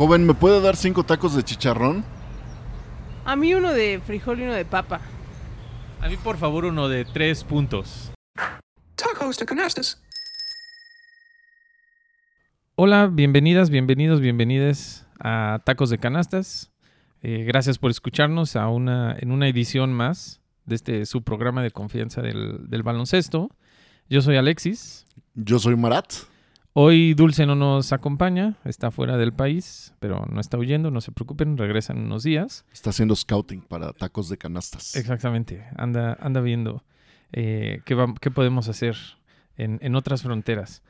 Joven, ¿me puede dar cinco tacos de chicharrón? A mí uno de frijol y uno de papa. A mí, por favor, uno de tres puntos. Tacos de canastas. Hola, bienvenidas, bienvenidos, bienvenidas a Tacos de Canastas. Eh, gracias por escucharnos a una, en una edición más de este su programa de confianza del, del baloncesto. Yo soy Alexis. Yo soy Marat. Hoy Dulce no nos acompaña, está fuera del país, pero no está huyendo, no se preocupen, regresa en unos días. Está haciendo scouting para tacos de canastas. Exactamente, anda, anda viendo eh, qué, va- qué podemos hacer en, en otras fronteras.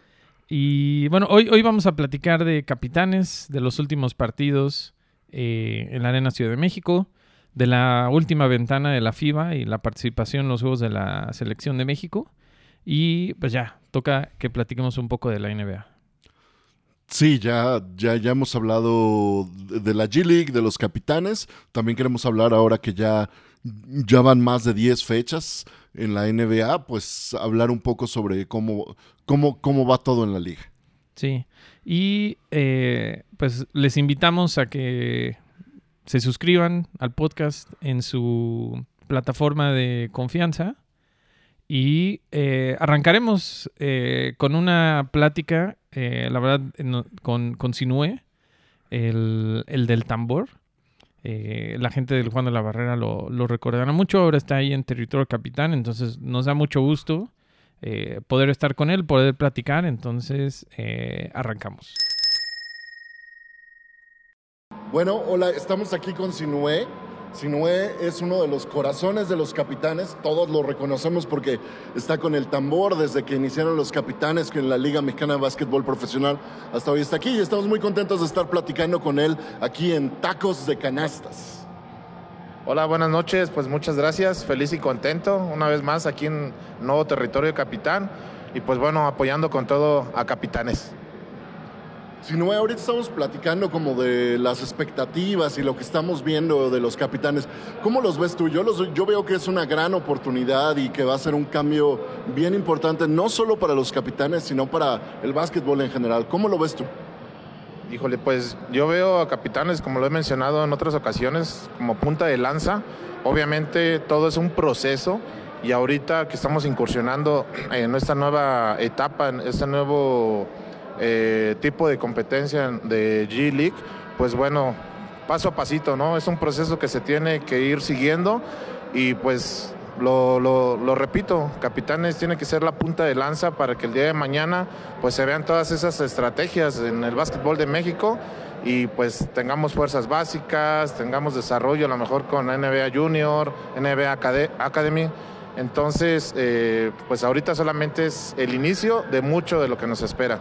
Y bueno, hoy, hoy vamos a platicar de capitanes, de los últimos partidos eh, en la Arena Ciudad de México, de la última ventana de la FIBA y la participación en los Juegos de la Selección de México. Y pues ya, toca que platiquemos un poco de la NBA. Sí, ya, ya, ya hemos hablado de la G League, de los capitanes. También queremos hablar ahora que ya, ya van más de 10 fechas en la NBA, pues hablar un poco sobre cómo, cómo, cómo va todo en la liga. Sí, y eh, pues les invitamos a que se suscriban al podcast en su plataforma de confianza y eh, arrancaremos eh, con una plática, eh, la verdad, con, con Sinue, el, el del tambor. Eh, la gente del Juan de la Barrera lo, lo recordará mucho, ahora está ahí en territorio capitán, entonces nos da mucho gusto poder estar con él, poder platicar, entonces arrancamos. Bueno, hola, estamos aquí con Sinué. Sinué es uno de los corazones de los capitanes, todos lo reconocemos porque está con el tambor desde que iniciaron los capitanes en la Liga Mexicana de Básquetbol Profesional hasta hoy está aquí y estamos muy contentos de estar platicando con él aquí en Tacos de Canastas. Hola, buenas noches. Pues muchas gracias. Feliz y contento una vez más aquí en Nuevo Territorio Capitán. Y pues bueno, apoyando con todo a Capitanes. Sinué, ahorita estamos platicando como de las expectativas y lo que estamos viendo de los capitanes. ¿Cómo los ves tú? Yo, los, yo veo que es una gran oportunidad y que va a ser un cambio bien importante, no solo para los capitanes, sino para el básquetbol en general. ¿Cómo lo ves tú? Híjole, pues yo veo a Capitanes, como lo he mencionado en otras ocasiones, como punta de lanza. Obviamente todo es un proceso y ahorita que estamos incursionando en esta nueva etapa, en este nuevo eh, tipo de competencia de G League, pues bueno, paso a pasito, ¿no? Es un proceso que se tiene que ir siguiendo y pues lo, repito, Capitanes tiene que ser la punta de lanza para que el día de mañana pues se vean todas esas estrategias en el básquetbol de México y pues tengamos fuerzas básicas, tengamos desarrollo a lo mejor con NBA Junior, NBA Acade- Academy. Entonces, eh, pues ahorita solamente es el inicio de mucho de lo que nos espera.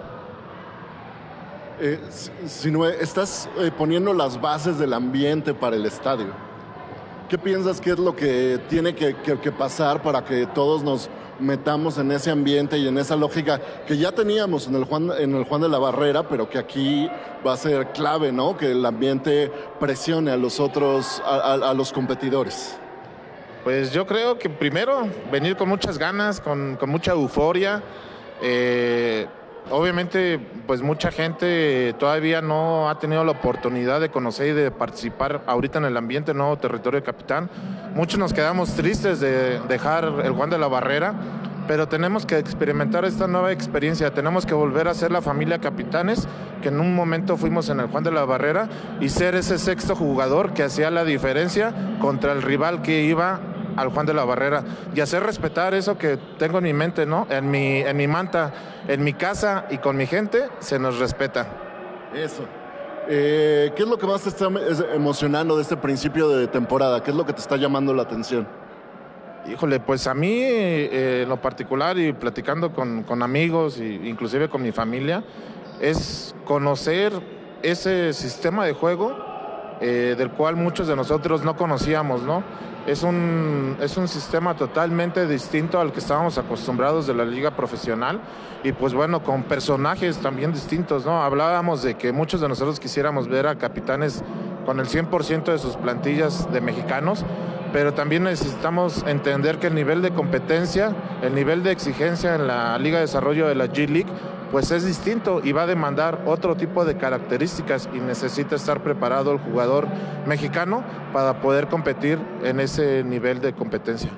Eh, Si- Sinué, estás eh, poniendo las bases del ambiente para el estadio. ¿Qué piensas que es lo que tiene que, pasar para que todos nos metamos en ese ambiente y en esa lógica que ya teníamos en el, Juan, en el Juan de la Barrera, pero que aquí va a ser clave, ¿no? Que el ambiente presione a los otros, a, los competidores. Pues yo creo que primero venir con muchas ganas, con, con mucha euforia. Eh, obviamente, pues mucha gente todavía no ha tenido la oportunidad de conocer y de participar ahorita en el ambiente nuevo territorio de Capitán. Muchos nos quedamos tristes de dejar el Juan de la Barrera, pero tenemos que experimentar esta nueva experiencia. Tenemos que volver a ser la familia Capitanes, que en un momento fuimos en el Juan de la Barrera, y ser ese sexto jugador que hacía la diferencia contra el rival que iba al Juan de la Barrera y hacer respetar eso que tengo en mi mente, ¿no? En mi, en mi manta, en mi casa y con mi gente se nos respeta. Eso. Eh, ¿Qué es lo que más te está es- emocionando de este principio de temporada? ¿Qué es lo que te está llamando la atención? Híjole, pues a mí eh, en lo particular y platicando con, con amigos e inclusive con mi familia, es conocer ese sistema de juego eh, del cual muchos de nosotros no conocíamos, ¿no? Es un, es un sistema totalmente distinto al que estábamos acostumbrados de la liga profesional y pues bueno, con personajes también distintos, ¿no? Hablábamos de que muchos de nosotros quisiéramos ver a capitanes con el 100% de sus plantillas de mexicanos, pero también necesitamos entender que el nivel de competencia, el nivel de exigencia en la Liga de Desarrollo de la G League, pues es distinto y va a demandar otro tipo de características y necesita estar preparado el jugador mexicano para poder competir en ese nivel de competencia.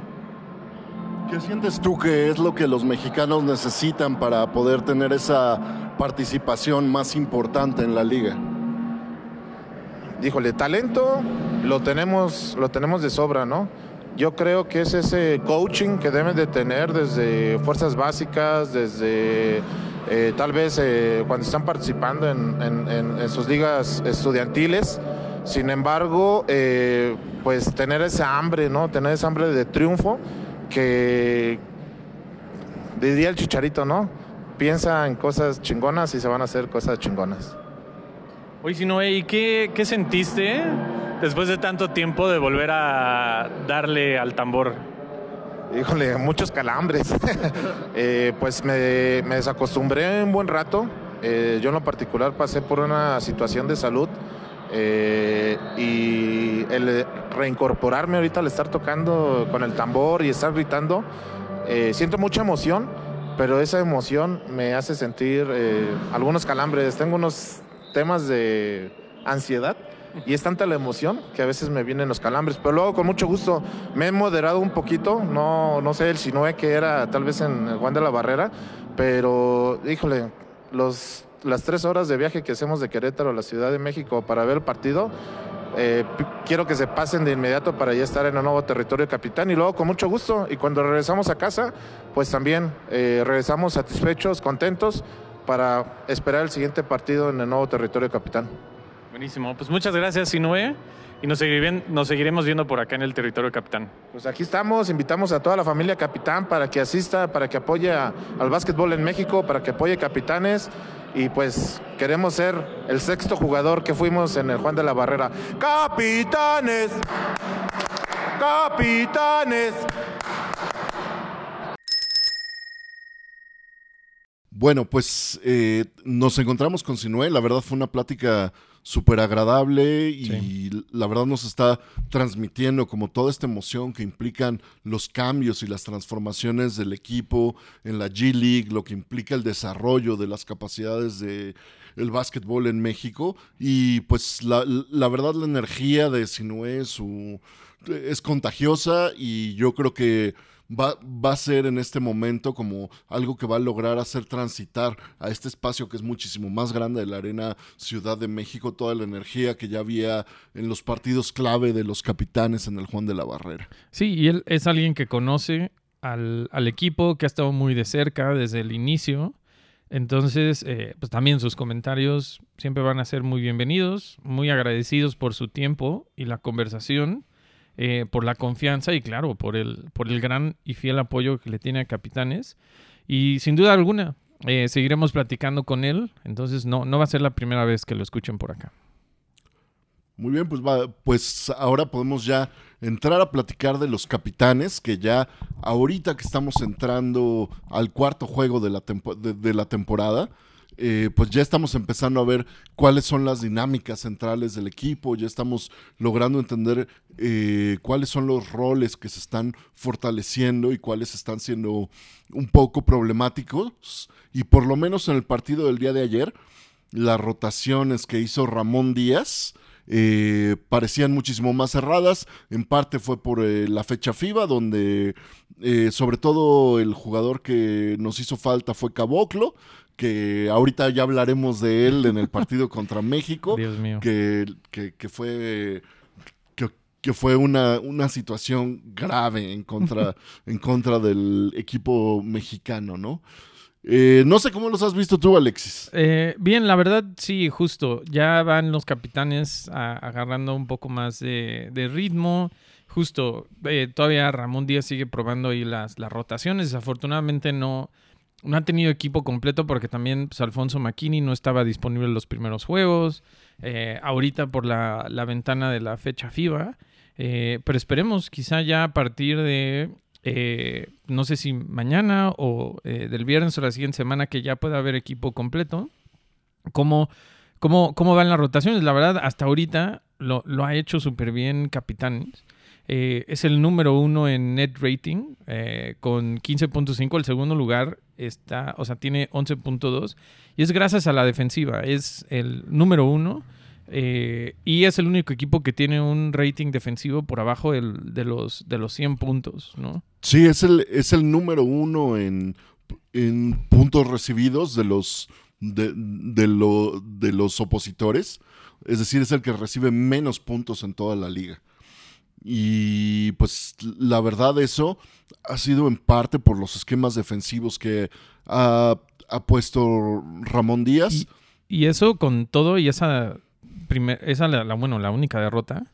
¿Qué sientes tú que es lo que los mexicanos necesitan para poder tener esa participación más importante en la liga? Díjole, talento lo tenemos, lo tenemos de sobra, ¿no? Yo creo que es ese coaching que deben de tener desde fuerzas básicas, desde eh, tal vez eh, cuando están participando en, en- sus ligas estudiantiles. Sin embargo, eh, pues tener esa hambre, ¿no? Tener esa hambre de triunfo que diría el chicharito, ¿no? Piensa en cosas chingonas y se van a hacer cosas chingonas. Oye, Sinoé, ¿y qué, qué sentiste después de tanto tiempo de volver a darle al tambor? Híjole, muchos calambres. Eh, pues me, desacostumbré un buen rato. Eh, yo en lo particular pasé por una situación de salud eh, y el reincorporarme ahorita al estar tocando con el tambor y estar gritando, siento mucha emoción, pero esa emoción me hace sentir algunos calambres. Tengo unos temas de ansiedad y es tanta la emoción que a veces me vienen los calambres, pero luego con mucho gusto. Me he moderado un poquito, no, no sé el Sinoé que era tal vez en Juan de la Barrera, pero híjole, los, las tres horas de viaje que hacemos de Querétaro a la Ciudad de México para ver el partido, eh, quiero que se pasen de inmediato para ya estar en el nuevo territorio capitán y luego con mucho gusto. Y cuando regresamos a casa, pues también eh, regresamos satisfechos, contentos para esperar el siguiente partido en el nuevo territorio capitán. Buenísimo. Pues muchas gracias, Sinoé. Y nos, nos seguiremos viendo por acá en el territorio capitán. Pues aquí estamos, invitamos a toda la familia Capitán para que asista, para que apoye a- al básquetbol en México, para que apoye Capitanes y pues queremos ser el sexto jugador que fuimos en el Juan de la Barrera. Capitanes, capitanes. Bueno, pues eh, nos encontramos con Sinué. La verdad fue una plática súper agradable y Sí. la verdad nos está transmitiendo como toda esta emoción que implican los cambios y las transformaciones del equipo en la G League, lo que implica el desarrollo de las capacidades de el básquetbol en México y pues la, la verdad la energía de Sinué su, es contagiosa y yo creo que va, va a ser en este momento como algo que va a lograr hacer transitar a este espacio que es muchísimo más grande de la Arena Ciudad de México toda la energía que ya había en los partidos clave de los capitanes en el Juan de la Barrera. Sí, y él es alguien que conoce al, al equipo, que ha estado muy de cerca desde el inicio. Entonces, eh, pues también sus comentarios siempre van a ser muy bienvenidos, muy agradecidos por su tiempo y la conversación, eh, por la confianza y claro, por el, por el gran y fiel apoyo que le tiene a Capitanes. Y sin duda alguna, eh, seguiremos platicando con él, entonces no, no va a ser la primera vez que lo escuchen por acá. Muy bien, pues, va, pues ahora podemos ya entrar a platicar de los capitanes, que ya ahorita que estamos entrando al cuarto juego de la, de la temporada, eh, pues ya estamos empezando a ver cuáles son las dinámicas centrales del equipo, ya estamos logrando entender eh, cuáles son los roles que se están fortaleciendo y cuáles están siendo un poco problemáticos. Y por lo menos en el partido del día de ayer, las rotaciones que hizo Ramón Díaz eh, parecían muchísimo más cerradas. En parte fue por eh, la fecha FIBA, donde sobre todo el jugador que nos hizo falta fue Caboclo, que ahorita ya hablaremos de él en el partido contra México, Dios mío. que, que- que fue... que- fue una, una situación grave en contra, en contra del equipo mexicano, ¿no? Eh, no sé cómo los has visto tú, Alexis. Eh, bien, la verdad, sí, justo. Ya van los capitanes a- agarrando un poco más de, de ritmo. Justo, eh, todavía Ramón Díaz sigue probando ahí las, las rotaciones. Desafortunadamente no, no ha tenido equipo completo porque también pues, Alfonso Makini no estaba disponible en los primeros juegos. Eh, ahorita por la, la ventana de la fecha FIBA. Eh, pero esperemos, quizá ya a partir de eh, no sé si mañana o eh, del viernes o la siguiente semana que ya pueda haber equipo completo. ¿Cómo, cómo, cómo van las rotaciones? La verdad, hasta ahorita lo, lo ha hecho súper bien Capitanes. Eh, es el número uno en net rating eh, con 15.5. El segundo lugar está, o sea, tiene 11.2. Y es gracias a la defensiva. Es el número uno. eh, y es el único equipo que tiene un rating defensivo por abajo del- de, los, de los 100 puntos, ¿no? Sí, es el, es el número uno en, en puntos recibidos de los, de, de lo- de los opositores. Es decir, es el que recibe menos puntos en toda la liga. Y pues la verdad eso ha sido en parte por los esquemas defensivos que ha, ha puesto Ramón Díaz. Y eso con todo y esa, primer, esa la, la- bueno, la única derrota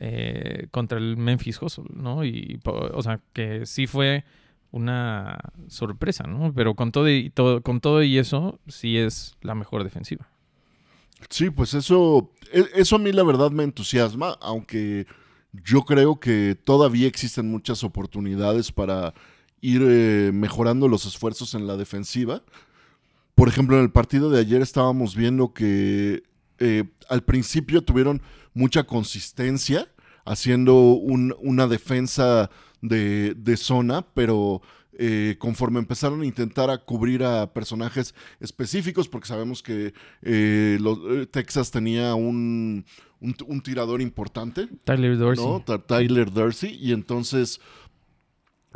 eh, contra el Memphis Hustle, ¿no? Y, o sea, que sí fue una sorpresa, ¿no? Pero con todo y todo, con todo y eso, sí es la mejor defensiva. Sí, pues eso, e- eso a mí la verdad me entusiasma, aunque yo creo que todavía existen muchas oportunidades para ir eh, mejorando los esfuerzos en la defensiva. Por ejemplo, en el partido de ayer estábamos viendo que eh, al principio tuvieron mucha consistencia haciendo un- una defensa de, de zona, pero eh, conforme empezaron a intentar a cubrir a personajes específicos, porque sabemos que eh, los- eh, Texas tenía un, un- un tirador importante, Tyler Dorsey. Tyler Dorsey, y entonces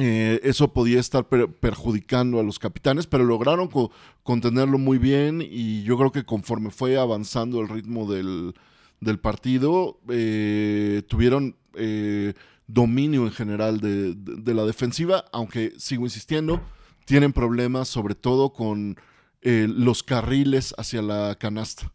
eh, eso podía estar per- perjudicando a los capitanes, pero lograron co- contenerlo muy bien y yo creo que conforme fue avanzando el ritmo del, del partido, eh, tuvieron eh, dominio en general de, de- la defensiva, aunque sigo insistiendo, tienen problemas sobre todo con eh, los carriles hacia la canasta.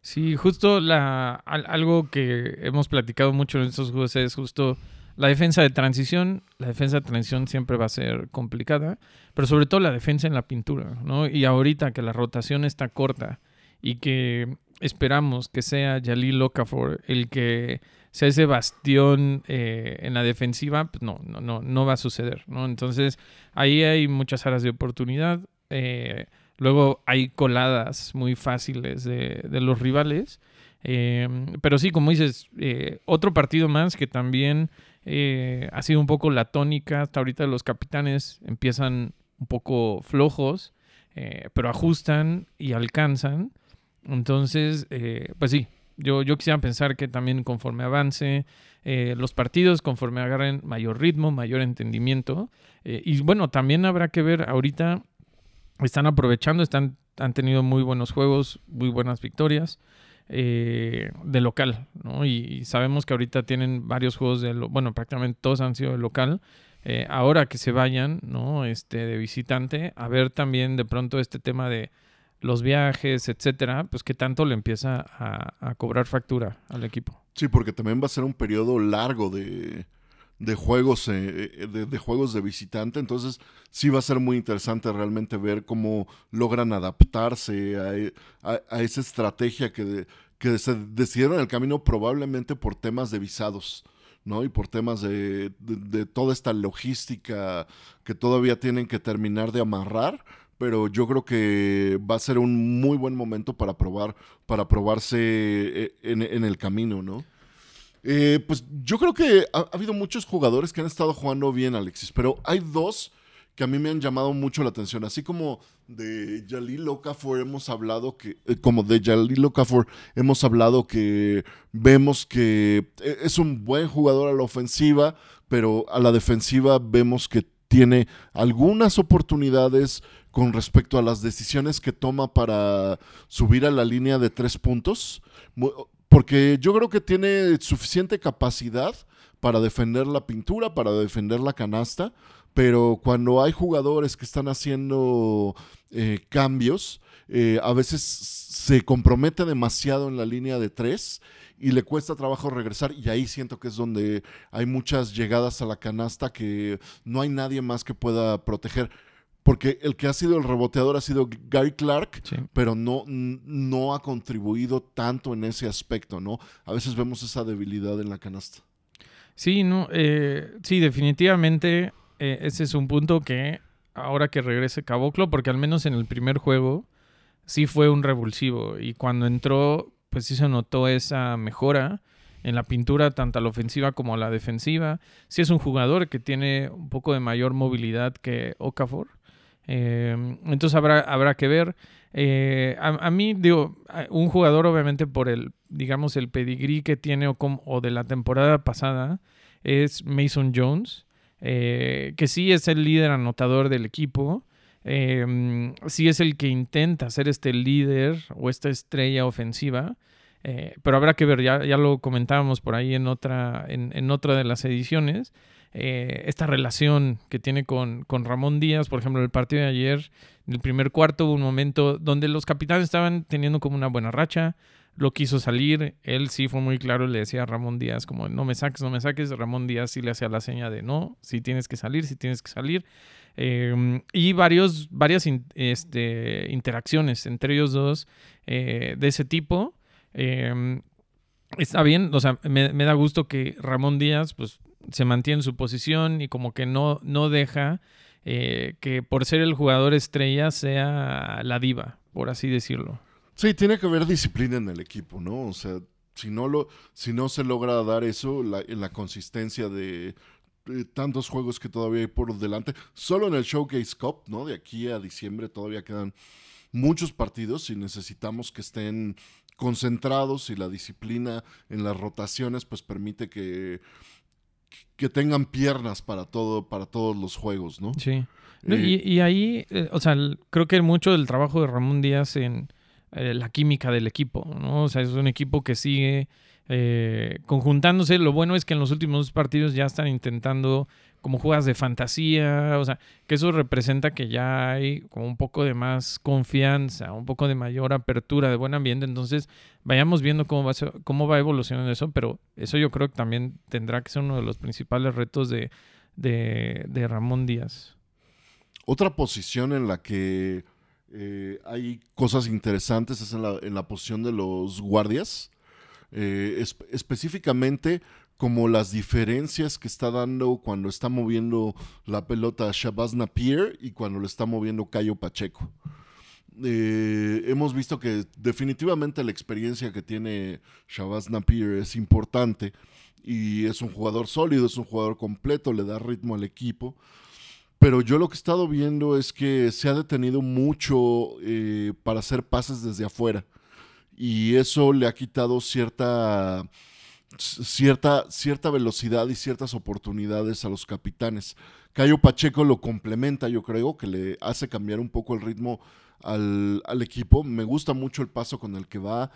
Sí, justo la, al- algo que hemos platicado mucho en estos juegos es justo la defensa de transición. La defensa de transición siempre va a ser complicada, pero sobre todo la defensa en la pintura, ¿no? Y ahorita que la rotación está corta y que esperamos que sea Jalil Okafor el que sea ese bastión eh, en la defensiva, pues no, no, no, no va a suceder, ¿no? Entonces ahí hay muchas áreas de oportunidad. eh, Luego hay coladas muy fáciles de, los rivales. Eh, pero sí, como dices, otro partido más que también ha sido un poco la tónica. Hasta ahorita los capitanes empiezan un poco flojos, pero ajustan y alcanzan. Entonces, pues sí, yo, yo quisiera pensar que también conforme avance eh, los partidos, conforme agarren mayor ritmo, mayor entendimiento. eh, y bueno, también habrá que ver ahorita están aprovechando, están, han tenido muy buenos juegos, muy buenas victorias eh, de local, ¿no? Y, sabemos que ahorita tienen varios juegos de, bueno, prácticamente todos han sido de local. Eh, ahora que se vayan, ¿no? Este, de visitante, a ver también de pronto este tema de los viajes, etcétera, pues que tanto le empieza a, cobrar factura al equipo. Sí, porque también va a ser un periodo largo de, de juegos eh, de, de juegos de visitante, entonces sí va a ser muy interesante realmente ver cómo logran adaptarse a, e- esa estrategia que, que se decidieron el camino probablemente por temas de visados. ¿no? Y por temas de- de toda esta logística que todavía tienen que terminar de amarrar, pero yo creo que va a ser un muy buen momento para probar, para probarse eh, en, en el camino, ¿no? Eh, pues yo creo que ha, ha habido muchos jugadores que han estado jugando bien, Alexis, pero hay dos que a mí me han llamado mucho la atención, así como de Jalil Okafor hemos hablado que, eh, como de Jalil Okafor hemos hablado que vemos que eh, es un buen jugador a la ofensiva, pero a la defensiva vemos que tiene algunas oportunidades con respecto a las decisiones que toma para subir a la línea de tres puntos. Porque yo creo que tiene suficiente capacidad para defender la pintura, para defender la canasta, pero cuando hay jugadores que están haciendo eh, cambios, eh, a veces se compromete demasiado en la línea de tres y le cuesta trabajo regresar y ahí siento que es donde hay muchas llegadas a la canasta que no hay nadie más que pueda proteger. Porque el que ha sido el reboteador ha sido Gary Clark, Sí. pero no, no ha contribuido tanto en ese aspecto, ¿no? A veces vemos esa debilidad en la canasta. Sí, no, eh, sí, definitivamente eh, ese es un punto que ahora que regrese Caboclo, porque al menos en el primer juego sí fue un revulsivo y cuando entró, pues sí se notó esa mejora en la pintura tanto a la ofensiva como a la defensiva. Sí es un jugador que tiene un poco de mayor movilidad que Okafor. Eh, entonces habrá, habrá que ver. Eh, a, a, mí, digo, un jugador obviamente por el, digamos, el pedigrí que tiene o, de la temporada pasada es Mason Jones, eh, que sí es el líder anotador del equipo. Eh, sí es el que intenta ser este líder o esta estrella ofensiva. Eh, pero habrá que ver, ya, ya lo comentábamos por ahí en otra, en, en otra de las ediciones. Eh, esta relación que tiene con, con, Ramón Díaz, por ejemplo, el partido de ayer, en el primer cuarto hubo un momento donde los capitanes estaban teniendo como una buena racha, lo quiso salir, él sí fue muy claro, le decía a Ramón Díaz como no me saques, no me saques, Ramón Díaz sí le hacía la seña de no, si tienes que salir, si tienes que salir, eh, y varios, varias este, interacciones entre ellos dos eh, de ese tipo. Eh, está bien, o sea, me, da gusto que Ramón Díaz pues se mantiene en su posición y como que no, no deja eh, que por ser el jugador estrella sea la diva, por así decirlo. Sí, tiene que haber disciplina en el equipo, ¿no? O sea, si no, lo, si no se logra dar eso la, la consistencia de, de, tantos juegos que todavía hay por delante, solo en el Showcase Cup, ¿no? De aquí a diciembre todavía quedan muchos partidos y necesitamos que estén concentrados y la disciplina en las rotaciones pues permite que que tengan piernas para todo, para todos los juegos, ¿no? Sí. Eh, y, y, ahí, eh, o sea, creo que mucho del trabajo de Ramón Díaz en eh, la química del equipo, ¿no? O sea, es un equipo que sigue eh, conjuntándose. Lo bueno es que en los últimos partidos ya están intentando como juegas de fantasía, o sea, que eso representa que ya hay como un poco de más confianza, un poco de mayor apertura, de buen ambiente, entonces vayamos viendo cómo va, cómo va evolucionando eso, pero eso yo creo que también tendrá que ser uno de los principales retos de, de, de Ramón Díaz. Otra posición en la que eh, hay cosas interesantes es en la, en la posición de los guardias, eh, es, específicamente como las diferencias que está dando cuando está moviendo la pelota Shabazz Napier y cuando lo está moviendo Cayo Pacheco. Eh, hemos visto que definitivamente la experiencia que tiene Shabazz Napier es importante y es un jugador sólido, es un jugador completo, le da ritmo al equipo. Pero yo lo que he estado viendo es que se ha detenido mucho eh, para hacer pases desde afuera y eso le ha quitado cierta cierta, cierta velocidad y ciertas oportunidades a los capitanes. Cayo Pacheco lo complementa, yo creo, que le hace cambiar un poco el ritmo al, equipo. Me gusta mucho el paso con el que va,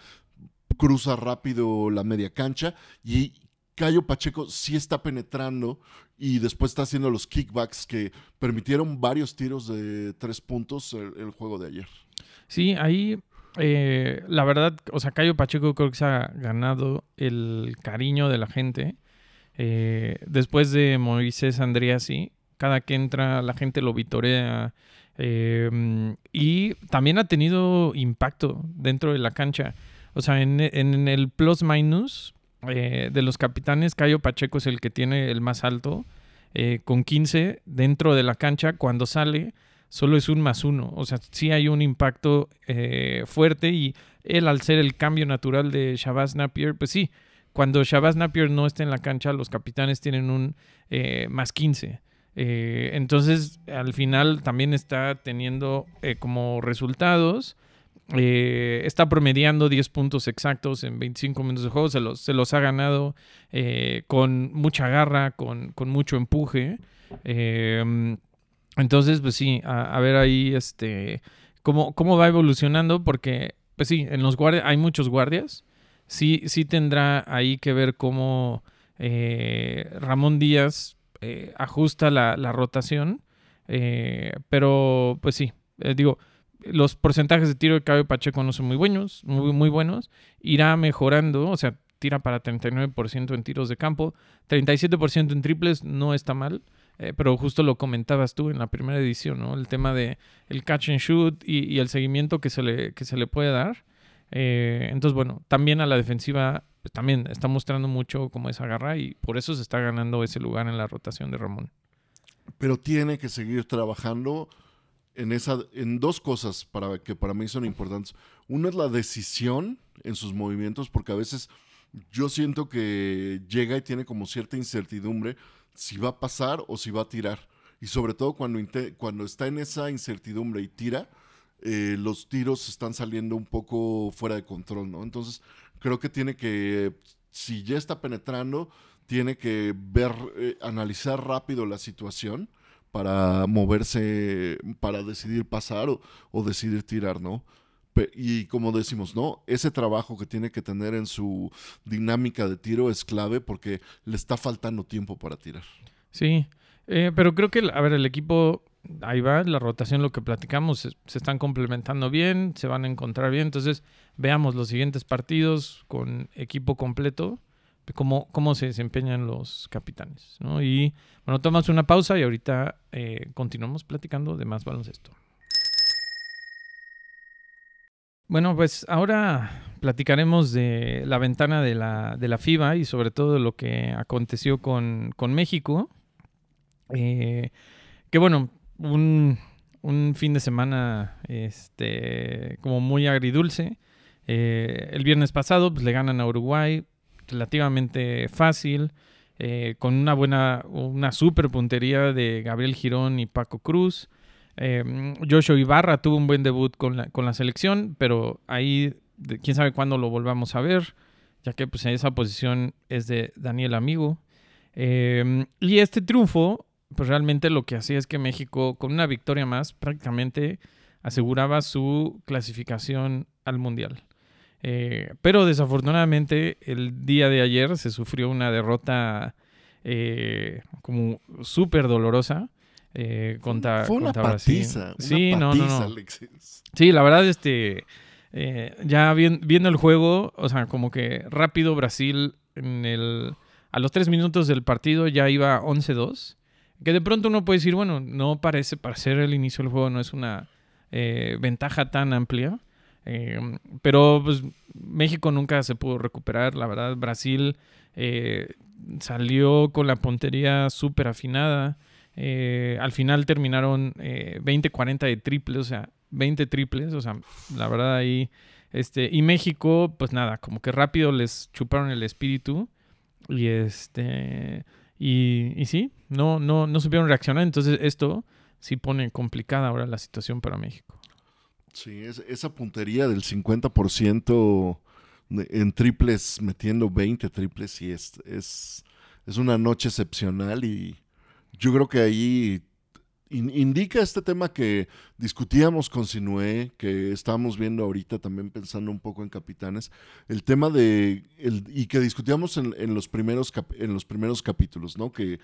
cruza rápido la media cancha y Cayo Pacheco sí está penetrando y después está haciendo los kickbacks que permitieron varios tiros de tres puntos el, el juego de ayer. Sí, ahí eh, la verdad, o sea, Cayo Pacheco creo que se ha ganado el cariño de la gente. Eh, después de Moisés Andriasi, cada que entra la gente lo vitorea. Eh, y también ha tenido impacto dentro de la cancha. O sea, en, el plus minus de los capitanes, Cayo Pacheco es el que tiene el más alto, con 15 dentro de la cancha. Cuando sale, solo es un más uno. O sea, sí hay un impacto eh, fuerte y él al ser el cambio natural de Shabazz Napier, pues sí, cuando Shabazz Napier no está en la cancha, los capitanes tienen un eh, más 15. Eh, entonces, al final también está teniendo eh, como resultados, está promediando 10 puntos exactos en 25 minutos de juego, se los, ha ganado con mucha garra, con, con mucho empuje. Entonces, pues sí, a, ver ahí este cómo, cómo va evolucionando, porque, pues sí, en los guardias hay muchos guardias. Sí, sí tendrá ahí que ver cómo eh, Ramón Díaz eh, ajusta la, la rotación. Eh, pero, pues sí, eh, digo, los porcentajes de tiro de Cabe Pacheco no son muy buenos, muy, muy buenos. Irá mejorando, o sea, tira para 39% en tiros de campo, 37% en triples, no está mal. Eh, pero justo lo comentabas tú en la primera edición, ¿no? El tema de el catch and shoot y, el seguimiento que se le, que se le puede dar. Eh, entonces, bueno, también a la defensiva pues, también está mostrando mucho como esa garra y por eso se está ganando ese lugar en la rotación de Ramón. Pero tiene que seguir trabajando en, esa, en dos cosas para, que para mí son importantes. Una es la decisión en sus movimientos, porque a veces yo siento que llega y tiene como cierta incertidumbre si va a pasar o si va a tirar. Y sobre todo cuando, cuando está en esa incertidumbre y tira, eh, los tiros están saliendo un poco fuera de control, ¿no? Entonces, creo que tiene que, si ya está penetrando, tiene que ver, eh, analizar rápido la situación para moverse, para decidir pasar o decidir tirar, ¿no? Y como decimos, ¿no? Ese trabajo que tiene que tener en su dinámica de tiro es clave porque le está faltando tiempo para tirar. Sí, eh, pero creo que, a ver, el equipo, ahí va, la rotación, lo que platicamos, se, están complementando bien, se van a encontrar bien. Entonces, veamos los siguientes partidos con equipo completo, cómo, cómo se desempeñan los capitanes, ¿no? Y bueno, tomamos una pausa y ahorita eh, continuamos platicando de más baloncesto. Bueno, pues ahora platicaremos de la ventana de la, de la FIBA y sobre todo lo que aconteció con, con México. Eh, que bueno, un, un fin de semana este, como muy agridulce. Eh, el viernes pasado pues, le ganan a Uruguay relativamente fácil, eh, con una buena, una super puntería de Gabriel Girón y Paco Cruz. Eh, Joshua Ibarra tuvo un buen debut con la, con la selección, pero ahí quién sabe cuándo lo volvamos a ver, ya que pues, en esa posición es de Daniel Amigo. Eh, y este triunfo, pues realmente lo que hacía es que México, con una victoria más, prácticamente aseguraba su clasificación al Mundial. Eh, pero desafortunadamente el día de ayer se sufrió una derrota eh, como súper dolorosa eh, contra, Fue una contra Brasil. patiza, una Sí, no, no, no. Alexis. Sí, la verdad, este, eh, ya vien- viendo el juego, o sea, como que rápido Brasil en el, a los tres minutos del partido ya iba 11-2, que de pronto uno puede decir, bueno, no parece, para ser el inicio del juego no es una eh, ventaja tan amplia, eh, pero pues México nunca se pudo recuperar, la verdad, Brasil eh, salió con la puntería súper afinada, eh, al final terminaron eh, 20-40 de triples, o sea, 20 triples, o sea, la verdad ahí, este, y México, pues nada, como que rápido les chuparon el espíritu y este, y, y sí, no, no, no supieron reaccionar, entonces esto sí pone complicada ahora la situación para México. Sí, es- esa puntería del 50% de- en triples, metiendo 20 triples, sí, es, es, es una noche excepcional y yo creo que ahí in- indica este tema que discutíamos con Sinué, que estábamos viendo ahorita también pensando un poco en capitanes, el tema de, el- y que discutíamos en, los primeros en los primeros capítulos, ¿no? Que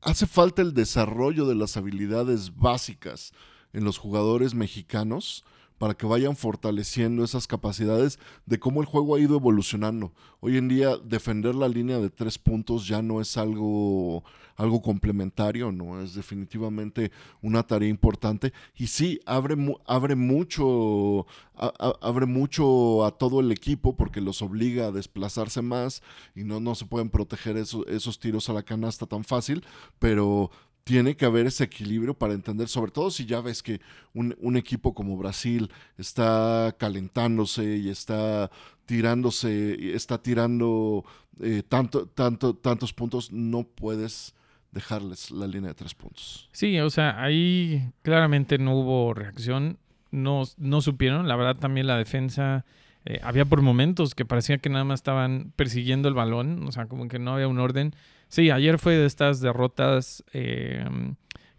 hace falta el desarrollo de las habilidades básicas en los jugadores mexicanos para que vayan fortaleciendo esas capacidades de cómo el juego ha ido evolucionando. Hoy en día defender la línea de tres puntos ya no es algo, algo complementario, no es definitivamente una tarea importante y sí abre, abre mucho a- abre mucho a todo el equipo porque los obliga a desplazarse más y no, no se pueden proteger eso- esos tiros a la canasta tan fácil, pero tiene que haber ese equilibrio para entender, sobre todo si ya ves que un, equipo como Brasil está calentándose y está tirándose, está tirando eh, tanto, tanto, tantos puntos, no puedes dejarles la línea de tres puntos. Sí, o sea, ahí claramente no hubo reacción, no, no supieron, la verdad también la defensa, eh, había por momentos que parecía que nada más estaban persiguiendo el balón, o sea, como que no había un orden. Sí, ayer fue de estas derrotas eh,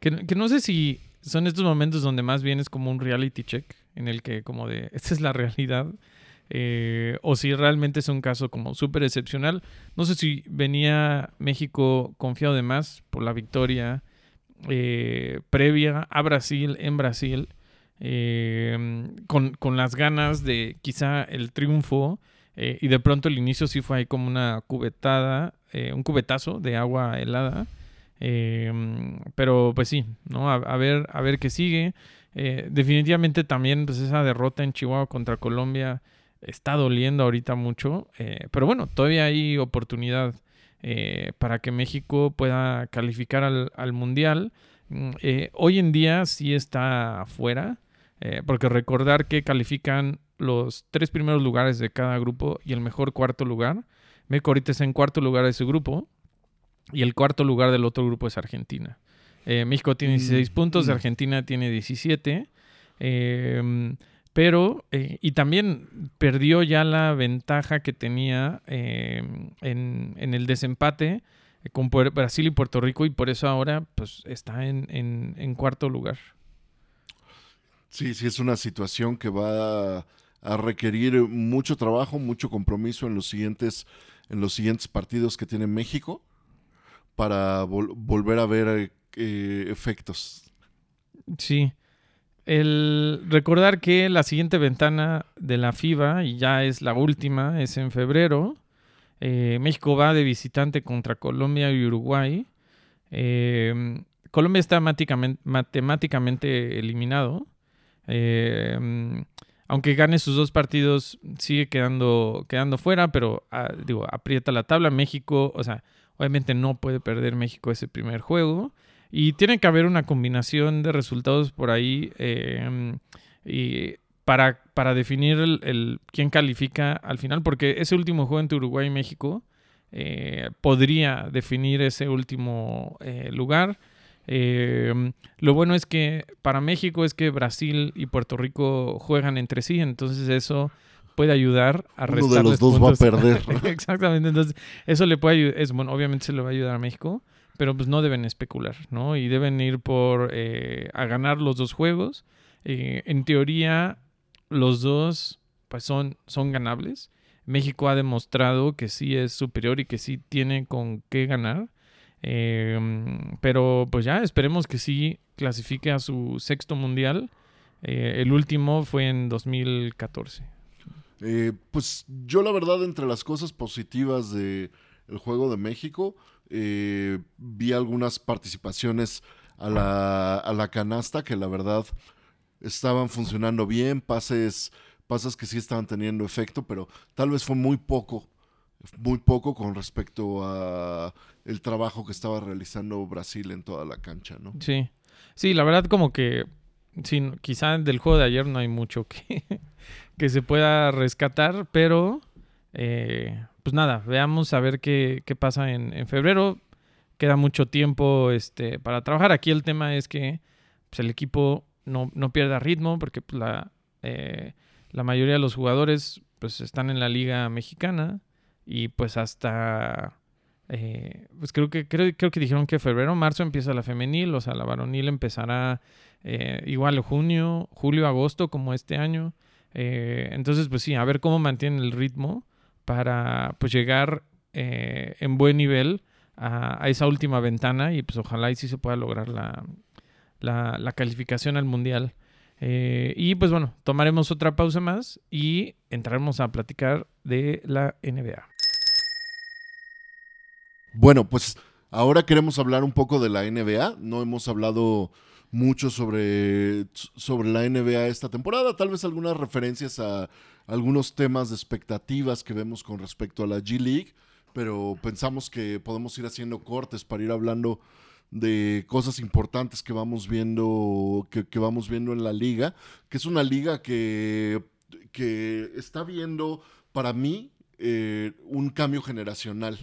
que, no sé si son estos momentos donde más bien es como un reality check, en el que como de, esta es la realidad, eh, o si realmente es un caso como súper excepcional. No sé si venía México confiado de más por la victoria eh, previa a Brasil en Brasil, eh, con, con las ganas de quizá el triunfo, eh, y de pronto el inicio sí fue ahí como una cubetada, eh, un cubetazo de agua helada. Eh, pero pues sí, ¿no? A, ver, a ver qué sigue. Eh, definitivamente también pues esa derrota en Chihuahua contra Colombia está doliendo ahorita mucho. pero bueno, todavía hay oportunidad para que México pueda calificar al, al Mundial. Mm, hoy en día sí está fuera, eh, porque recordar que califican los tres primeros lugares de cada grupo y el mejor cuarto lugar. México ahorita está en cuarto lugar de su grupo y el cuarto lugar del otro grupo es Argentina. Eh, México tiene 16 Mm, puntos, mm. Argentina tiene 17. eh, pero, eh, y también perdió ya la ventaja que tenía eh, en, en el desempate con Brasil y Puerto Rico y por eso ahora pues está en, en- en cuarto lugar. Sí, sí, es una situación que va a, a requerir mucho trabajo, mucho compromiso en los siguientes, en los siguientes partidos que tiene México para vol- volver a ver eh, efectos. Sí. El recordar que la siguiente ventana de la FIBA, y ya es la última, es en febrero. Eh, México va de visitante contra Colombia y Uruguay. Eh, Colombia está máticamente- matemáticamente eliminado. Eh, aunque gane sus dos partidos, sigue quedando, quedando fuera, pero ah, digo, aprieta la tabla. México, o sea, obviamente no puede perder México ese primer juego. Y tiene que haber una combinación de resultados por ahí eh, y para, para definir el, quién califica al final, porque ese último juego entre Uruguay y México eh, podría definir ese último eh, lugar. Eh, lo bueno es que para México es que Brasil y Puerto Rico juegan entre sí, entonces eso puede ayudar a Uno de los dos va a perder. Exactamente, entonces eso le puede ayudar, es bueno, obviamente se le va a ayudar a México, pero pues no deben especular, ¿no? Y deben ir por eh, a ganar los dos juegos. Eh, en teoría, los dos pues son, son ganables. México ha demostrado que sí es superior y que sí tiene con qué ganar. Eh, pero pues ya esperemos que sí clasifique a su sexto mundial. Eh, el último fue en 2014. Eh, pues yo la verdad entre las cosas positivas de el juego de México eh, vi algunas participaciones a la, a la canasta que la verdad estaban funcionando bien, pases, pases que sí estaban teniendo efecto, pero tal vez fue muy poco, muy poco con respecto a el trabajo que estaba realizando Brasil en toda la cancha, ¿no? Sí. Sí, la verdad como que sí, quizá del juego de ayer no hay mucho que, que se pueda rescatar, pero eh, pues nada, veamos a ver qué, qué pasa en, en febrero. Queda mucho tiempo este, para trabajar. Aquí el tema es que pues, el equipo no, no pierda ritmo porque pues, la, eh, la mayoría de los jugadores pues, están en la liga mexicana y pues hasta eh, pues creo que creo, creo que dijeron que febrero, marzo empieza la femenil, o sea, la varonil empezará eh, igual junio, julio, agosto, como este año. Eh, entonces, pues sí, a ver cómo mantienen el ritmo para pues llegar en buen nivel a, esa última ventana y pues ojalá y sí se pueda lograr la, la, la calificación al mundial. Y pues bueno, tomaremos otra pausa más y entraremos a platicar de la NBA. Bueno, pues ahora queremos hablar un poco de la NBA. No hemos hablado mucho sobre, sobre la NBA esta temporada. Tal vez algunas referencias a algunos temas de expectativas que vemos con respecto a la G League. Pero pensamos que podemos ir haciendo cortes para ir hablando de cosas importantes que vamos viendo, que, vamos viendo en la liga, que es una liga que, que está viendo para mí eh, un cambio generacional.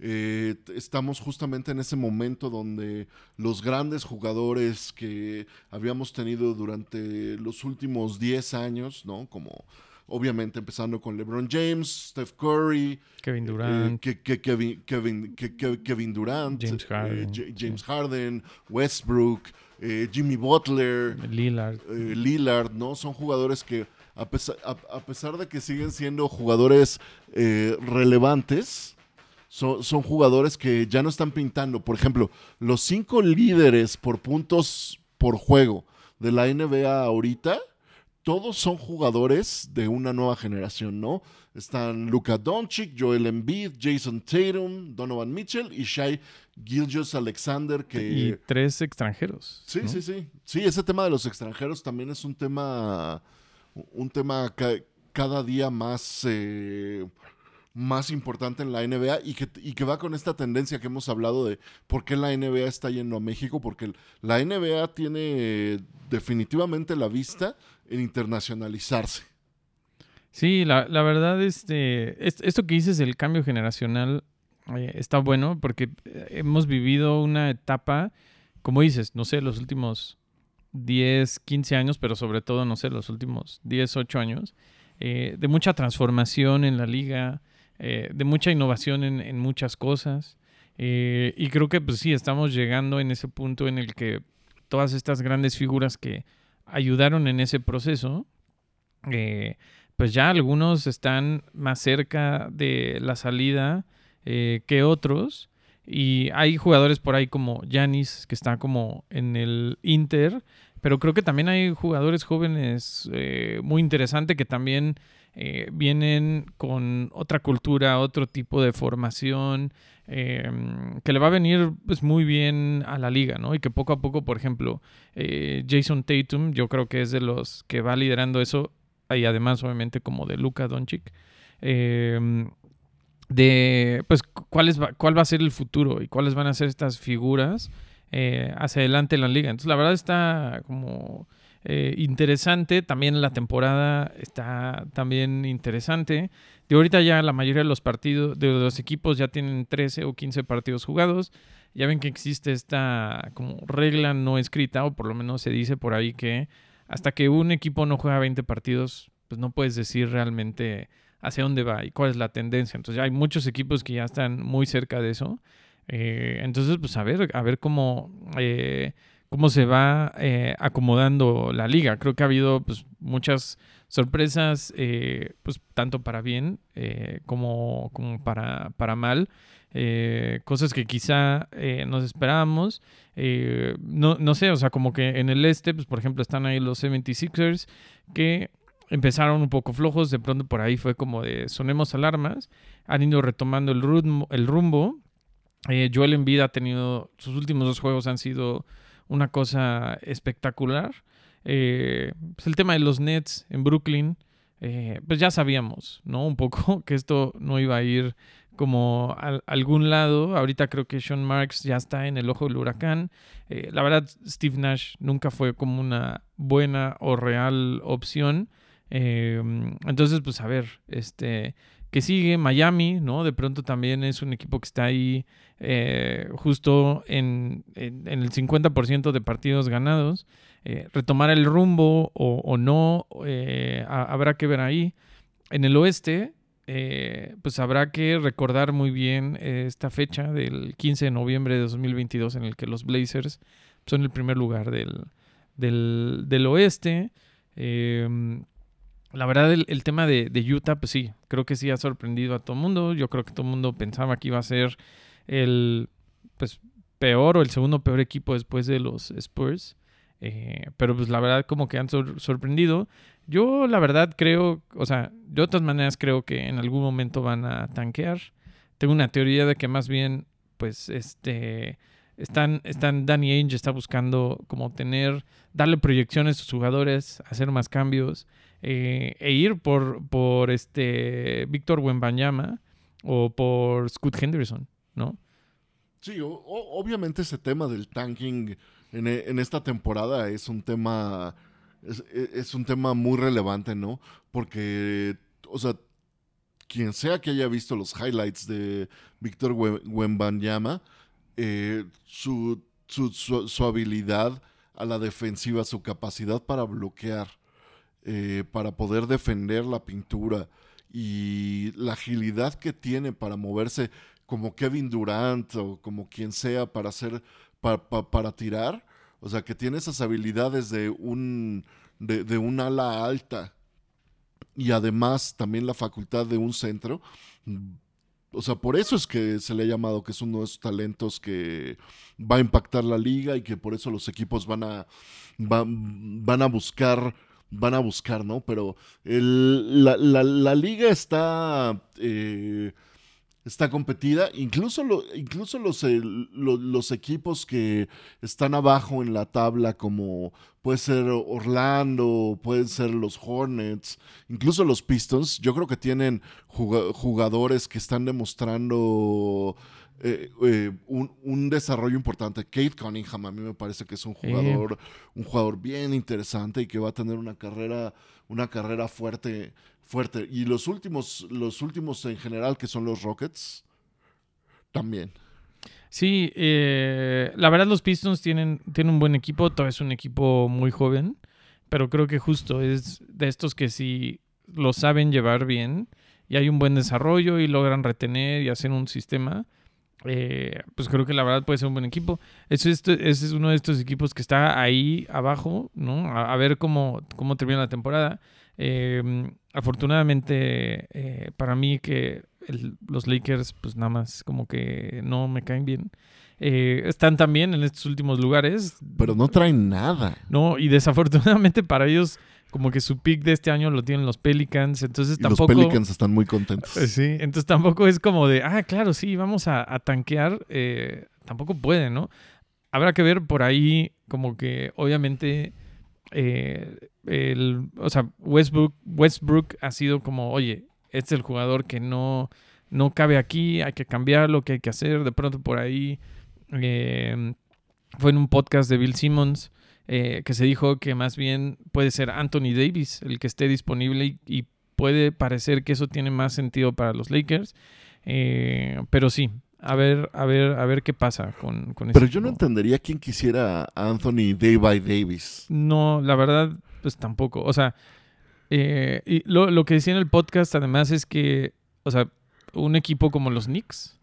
Eh, estamos justamente en ese momento donde los grandes jugadores que habíamos tenido durante los últimos 10 años, ¿no? Como obviamente empezando con LeBron James, Steph Curry, Kevin eh, Durant. que- que Kevin, Kevin, que- que- Kevin Durant, James eh, Harden. James Westbrook, eh, Jimmy Butler, Lillard. eh, Lillard, ¿no? Son jugadores que, a pesar, a- a pesar de que siguen siendo jugadores eh, relevantes, son, son jugadores que ya no están pintando. Por ejemplo, los cinco líderes por puntos por juego de la NBA ahorita, todos son jugadores de una nueva generación, ¿no? Están Luka Doncic, Joel Embiid, Jason Tatum, Donovan Mitchell y Shai Gilgeous Alexander, que... Y tres extranjeros. Sí, ¿no? sí, sí. Sí, ese tema de los extranjeros también es un tema, un tema ca- cada día más, eh, más importante en la NBA y que, y que va con esta tendencia que hemos hablado de por qué la NBA está yendo a México, porque la NBA tiene definitivamente la vista en internacionalizarse. Sí, la, la verdad, este, es- esto que dices del cambio generacional eh, está bueno porque eh, hemos vivido una etapa, como dices, no sé, los últimos 10, 15 años, pero sobre todo, no sé, los últimos 10, 8 años, eh, de mucha transformación en la liga, eh, de mucha innovación en, muchas cosas. eh, y creo que pues sí, estamos llegando en ese punto en el que todas estas grandes figuras que ayudaron en ese proceso, eh, pues ya algunos están más cerca de la salida que otros. Y hay jugadores por ahí como Yanis, que está como en el Inter, pero creo que también hay jugadores jóvenes muy interesantes que también eh, vienen con otra cultura, otro tipo de formación, eh, que le va a venir pues, muy bien a la liga, ¿no? Y que poco a poco, por ejemplo, eh, Jason Tatum, yo creo que es de los que va liderando eso, y además obviamente como de Luka Doncic, eh, de pues cu- cuál, es, cuál va a ser el futuro y cuáles van a ser estas figuras hacia adelante en la liga. Entonces la verdad está como eh, interesante, también la temporada está también interesante. De ahorita ya la mayoría de los partidos, de los equipos ya tienen 13 o 15 partidos jugados. Ya ven que existe esta como regla no escrita, o por lo menos se dice por ahí que hasta que un equipo no juega 20 partidos, pues no puedes decir realmente hacia dónde va y cuál es la tendencia. Entonces ya hay muchos equipos que ya están muy cerca de eso. Eh, entonces, pues a ver, a ver cómo, eh, cómo se va eh, acomodando la liga. Creo que ha habido pues, muchas sorpresas, eh, pues tanto para bien eh, como, como para, para mal. Eh, cosas que quizá eh, nos esperábamos. No, no sé, o sea, como que en el este, pues por ejemplo, están ahí los 76ers que empezaron un poco flojos, de pronto por ahí fue como de sonemos alarmas, han ido retomando el rumbo. El rumbo. Joel Embiid ha tenido, sus últimos dos juegos han sido una cosa espectacular. Eh, pues el tema de los Nets en Brooklyn, eh, pues ya sabíamos, ¿no? Un poco que esto no iba a ir como a algún lado. Ahorita creo que Sean Marks ya está en el ojo del huracán. Eh, la verdad, Steve Nash nunca fue como una buena o real opción. Eh, entonces, pues a ver, este, que sigue Miami, ¿no? De pronto también es un equipo que está ahí eh, justo en, en- en el 50% de partidos ganados. Eh, retomar el rumbo o, no, eh, ha- habrá que ver ahí. En el oeste, eh, pues habrá que recordar muy bien esta fecha del 15 de noviembre de 2022 en el que los Blazers son el primer lugar del, del oeste. La verdad, el, tema de, Utah, pues sí, creo que sí ha sorprendido a todo el mundo. Yo creo que todo el mundo pensaba que iba a ser el pues, peor o el segundo peor equipo después de los Spurs. Eh, pero pues la verdad como que han sor- sorprendido. Yo la verdad creo, o sea, de todas maneras creo que en algún momento van a tanquear. Tengo una teoría de que más bien, pues, este, están, están, Danny Ainge está buscando como tener, darle proyecciones a sus jugadores, hacer más cambios eh, e ir por, por este Víctor Wembanyama o por Scoot Henderson, ¿no? Sí, obviamente ese tema del tanking en, e- en esta temporada es un tema e- es un tema muy relevante, ¿no? Porque, o sea, quien sea que haya visto los highlights de Víctor We- Wembanyama, eh, su, su- su habilidad a la defensiva, su capacidad para bloquear, eh, para poder defender la pintura y la agilidad que tiene para moverse como Kevin Durant o como quien sea para hacer pa- pa- para tirar, o sea que tiene esas habilidades de un de, de un ala alta y además también la facultad de un centro. O sea, por eso es que se le ha llamado que es uno de esos talentos que va a impactar la liga y que por eso los equipos van a van, van a buscar van a buscar, ¿no? Pero la, la- la liga está eh, está competida. Incluso, lo- incluso los, lo- los equipos que están abajo en la tabla, como puede ser Orlando, pueden ser los Hornets, incluso los Pistons, yo creo que tienen juga- jugadores que están demostrando eh, eh, un, un desarrollo importante. Kate Cunningham a mí me parece que es un Sí. jugador, un jugador bien interesante y que va a tener una carrera, una carrera fuerte, fuerte. Y los últimos, los últimos en general, que son los Rockets, también. Sí, eh, la verdad los Pistons tienen, tienen un buen equipo, todavía es un equipo muy joven, pero creo que justo es de estos que si lo saben llevar bien y hay un buen desarrollo y logran retener y hacer un sistema, eh, pues creo que la verdad puede ser un buen equipo. Eso es, ese es uno de estos equipos que está ahí abajo, ¿no? A, a ver cómo, cómo termina la temporada. Eh, afortunadamente, eh, para mí que el- los Lakers, pues nada más como que no me caen bien. Eh, están también en estos últimos lugares, Pero no traen nada. ¿no? Y desafortunadamente para ellos, como que su pick de este año lo tienen los Pelicans, entonces Y tampoco... los Pelicans están muy contentos. Pues sí, entonces tampoco es como de, ah, claro, sí, vamos a, a tanquear. eh, tampoco puede, ¿no? Habrá que ver por ahí, como que obviamente, eh, el, o sea, Westbrook, Westbrook ha sido como, oye, este es el jugador que no, no cabe aquí, hay que cambiar lo que hay que hacer. De pronto por ahí eh, fue en un podcast de Bill Simmons eh, que se dijo que más bien puede ser Anthony Davis el que esté disponible y, y puede parecer que eso tiene más sentido para los Lakers. Eh, pero sí, a ver, a ver, a ver qué pasa con, con ese Pero yo no entendería quién quisiera a Anthony Day by Davis. No, la verdad, pues tampoco. O sea, eh, y lo, lo que decía en el podcast además es que, o sea, un equipo como los Knicks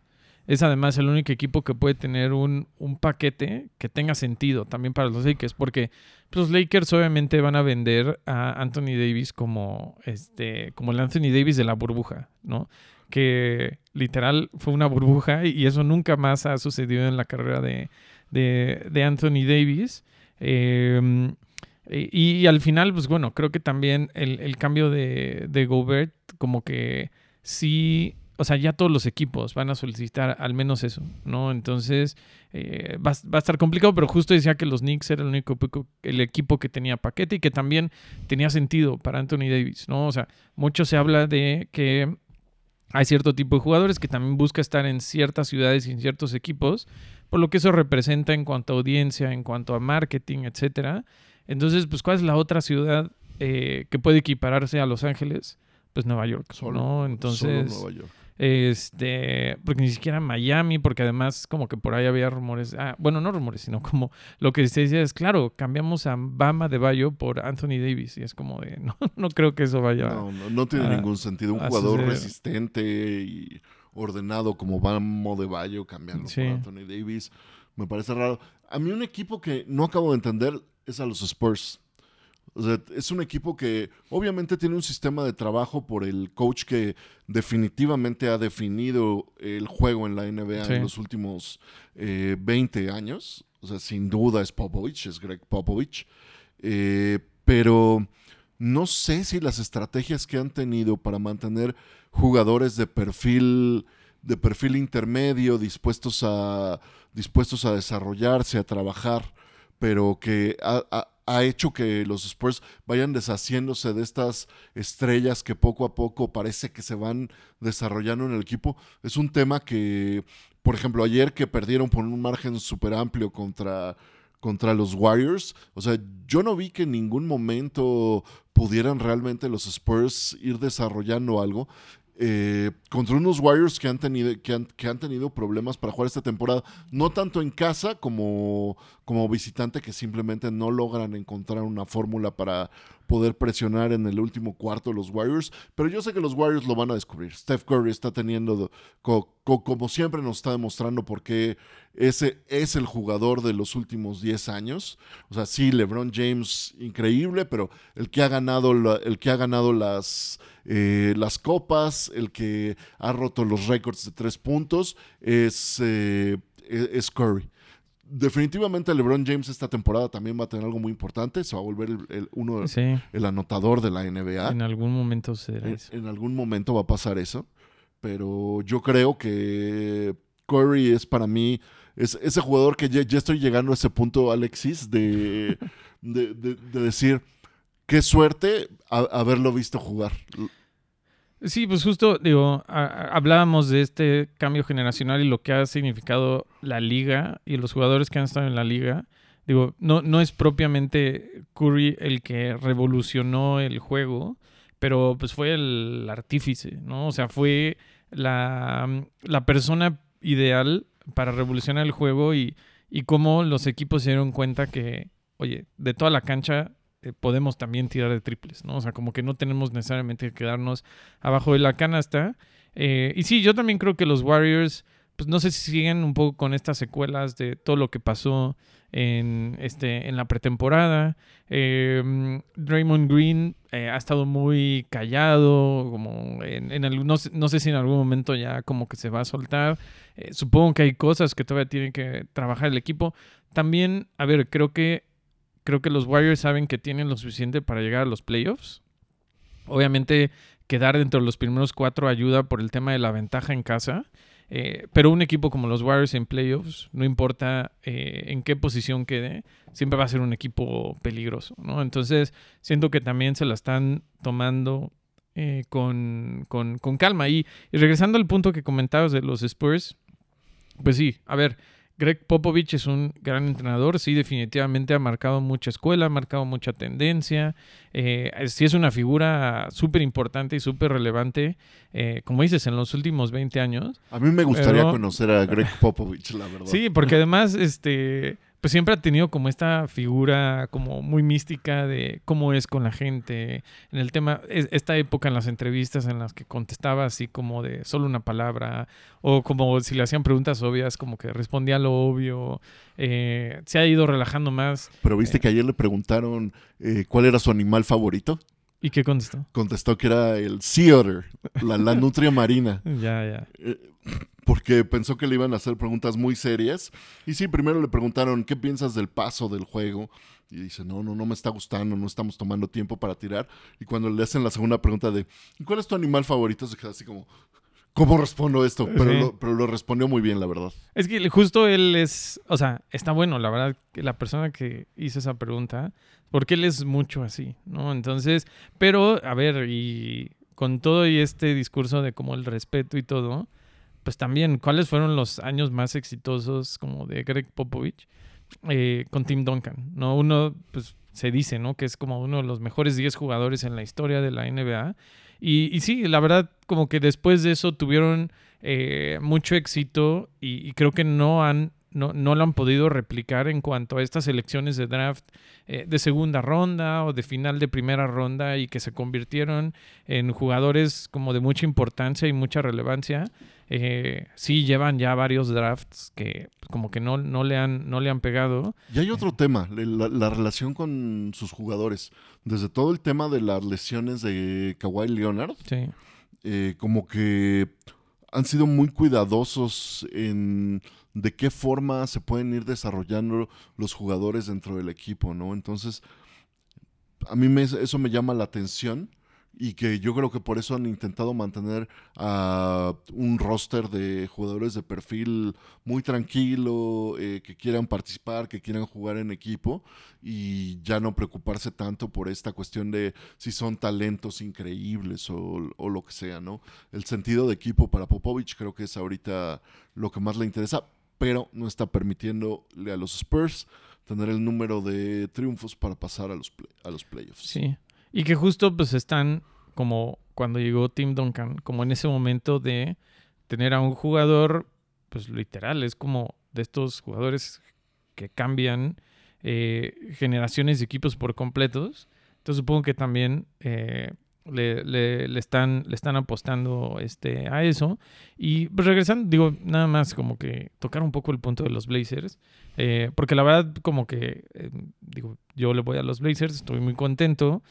es además el único equipo que puede tener un, un paquete que tenga sentido también para los Lakers, porque pues, los Lakers obviamente van a vender a Anthony Davis como, este, como el Anthony Davis de la burbuja, ¿no? Que literal fue una burbuja y, eso nunca más ha sucedido en la carrera de, de, Anthony Davis. Eh, y, y al final, pues bueno, creo que también el, el cambio de, de Gobert, como que sí, o sea, ya todos los equipos van a solicitar al menos eso, ¿no? Entonces, eh, va, va a estar complicado, pero justo decía que los Knicks era el único el equipo que tenía paquete y que también tenía sentido para Anthony Davis, ¿no? O sea, mucho se habla de que hay cierto tipo de jugadores que también busca estar en ciertas ciudades y en ciertos equipos, por lo que eso representa en cuanto a audiencia, en cuanto a marketing, etcétera. Entonces, pues, ¿cuál es la otra ciudad eh, que puede equipararse a Los Ángeles? Pues Nueva York, Solo, ¿no? solo Entonces, Nueva York. Este, porque ni siquiera Miami, porque además como que por ahí había rumores, ah, bueno, no rumores, sino como lo que se decía es, claro, cambiamos a Bama de Bayo por Anthony Davis y es como de, no, no creo que eso vaya. No, no, no tiene a- ningún sentido. Un jugador suceder. resistente y ordenado como Bamo de Bayo, cambiarlo Sí. por Anthony Davis, me parece raro. A mí un equipo que no acabo de entender es a los Spurs. O sea, es un equipo que obviamente tiene un sistema de trabajo por el coach que definitivamente ha definido el juego en la NBA Sí. en los últimos eh, 20 años. O sea, sin duda es Popovich, es Greg Popovich. Eh, pero no sé si las estrategias que han tenido para mantener jugadores de perfil de perfil intermedio dispuestos a dispuestos a desarrollarse, a trabajar, pero que ha, ha- ha hecho que los Spurs vayan deshaciéndose de estas estrellas que poco a poco parece que se van desarrollando en el equipo. Es un tema que, por ejemplo, ayer que perdieron por un margen súper amplio contra, contra los Warriors, o sea, yo no vi que en ningún momento pudieran realmente los Spurs ir desarrollando algo. Eh, contra unos Warriors que han, tenido, que, han, que han tenido problemas para jugar esta temporada, no tanto en casa como, como visitante, que simplemente no logran encontrar una fórmula para poder presionar en el último cuarto los Warriors, pero yo sé que los Warriors lo van a descubrir. Steph Curry está teniendo, co- co- como siempre nos está demostrando por qué ese es el jugador de los últimos 10 años. O sea, sí, LeBron James increíble, pero el que ha ganado, la- el que ha ganado las, eh, las copas, el que ha roto los récords de tres puntos, es, eh, es es Curry. Definitivamente LeBron James esta temporada también va a tener algo muy importante. Se va a volver el, el- uno, Sí, el anotador de la NBA. en algún momento En, eso. en algún momento va a pasar eso. Pero yo creo que Curry es para mí es ese jugador que ya, estoy llegando a ese punto, Alexis, de, de, de- de decir qué suerte haberlo visto jugar. Sí, pues justo, digo, hablábamos de este cambio generacional y lo que ha significado la liga y los jugadores que han estado en la liga. Digo, no, no es propiamente Curry el que revolucionó el juego, pero pues fue el artífice, ¿no? O sea, fue la, la persona ideal para revolucionar el juego y, y cómo los equipos se dieron cuenta que, oye, de toda la cancha eh, podemos también tirar de triples, ¿no? O sea, como que no tenemos necesariamente que quedarnos abajo de la canasta. Eh, y sí, yo también creo que los Warriors, pues no sé si siguen un poco con estas secuelas de todo lo que pasó en, este, en la pretemporada. Eh, Draymond Green ha estado muy callado, como en, en no, sé si en algún momento ya como que se va a soltar. supongo que hay cosas que todavía tiene que trabajar el equipo. También, a ver, creo que creo que los Warriors saben que tienen lo suficiente para llegar a los playoffs. Obviamente, quedar dentro de los primeros cuatro ayuda por el tema de la ventaja en casa. Eh, pero un equipo como los Warriors en playoffs, no importa eh, en qué posición quede, siempre va a ser un equipo peligroso, ¿no? Entonces, siento que también se la están tomando eh, con, con, con, calma. Y, y regresando al punto que comentabas de los Spurs, pues sí, a ver, Greg Popovich es un gran entrenador, sí, definitivamente ha marcado mucha escuela, ha marcado mucha tendencia, eh, sí es una figura súper importante y súper relevante, eh, como dices, en los últimos 20 años. A mí me gustaría conocer a Greg Popovich, la verdad. Sí, porque además, este, pues siempre ha tenido como esta figura como muy mística de cómo es con la gente. En el tema, esta época en las entrevistas en las que contestaba así como de solo una palabra, o como si le hacían preguntas obvias, como que respondía lo obvio. Eh, se ha ido relajando más. Pero viste eh, que ayer le preguntaron eh, cuál era su animal favorito. ¿Y qué contestó? Contestó que era el sea otter, la, la nutria marina. ya, ya porque pensó que le iban a hacer preguntas muy serias. Y sí, primero le preguntaron, ¿qué piensas del paso del juego? Y dice, no, no, no me está gustando, no estamos tomando tiempo para tirar. Y cuando le hacen la segunda pregunta de, ¿cuál es tu animal favorito? Se queda así como, ¿cómo respondo esto? Pero, lo, pero lo respondió muy bien, la verdad. Es que justo él es, o sea, está bueno, la verdad, que la persona que hizo esa pregunta, porque él es mucho así, ¿no? Entonces, pero, a ver, y con todo y este discurso de como el respeto y todo, pues también, ¿cuáles fueron los años más exitosos como de Greg Popovich eh, con Tim Duncan? ¿no? Uno, pues se dice, ¿no? Que es como uno de los mejores 10 jugadores en la historia de la NBA. Y, y sí, la verdad, como que después de eso tuvieron eh, mucho éxito y, creo que no han no, no, lo han podido replicar en cuanto a estas elecciones de draft eh, de segunda ronda o de final de primera ronda y que se convirtieron en jugadores como de mucha importancia y mucha relevancia. Eh, sí llevan ya varios drafts que como que no, no, le, han, no le han pegado. Y hay otro tema, la, relación con sus jugadores. Desde todo el tema de las lesiones de Kawhi Leonard, eh, como que han sido muy cuidadosos en de qué forma se pueden ir desarrollando los jugadores dentro del equipo, ¿no? Entonces, a mí me, eso me llama la atención y que yo creo que por eso han intentado mantener a un roster de jugadores de perfil muy tranquilo, eh, que quieran participar, que quieran jugar en equipo y ya no preocuparse tanto por esta cuestión de si son talentos increíbles o, lo que sea, ¿no? El sentido de equipo para Popovich creo que es ahorita lo que más le interesa, pero no está permitiéndole a los Spurs tener el número de triunfos para pasar a los, a los playoffs. Sí, y que justo pues están como cuando llegó Tim Duncan, como en ese momento de tener a un jugador, pues literal, es como de estos jugadores que cambian eh, generaciones de equipos por completos. Entonces supongo que también eh, le, le, están, le están apostando este, a eso. Y pues regresando, digo, nada más como que tocar un poco el punto de los Blazers. Eh, porque la verdad, como que, digo, yo le voy a los Blazers, estoy muy contento.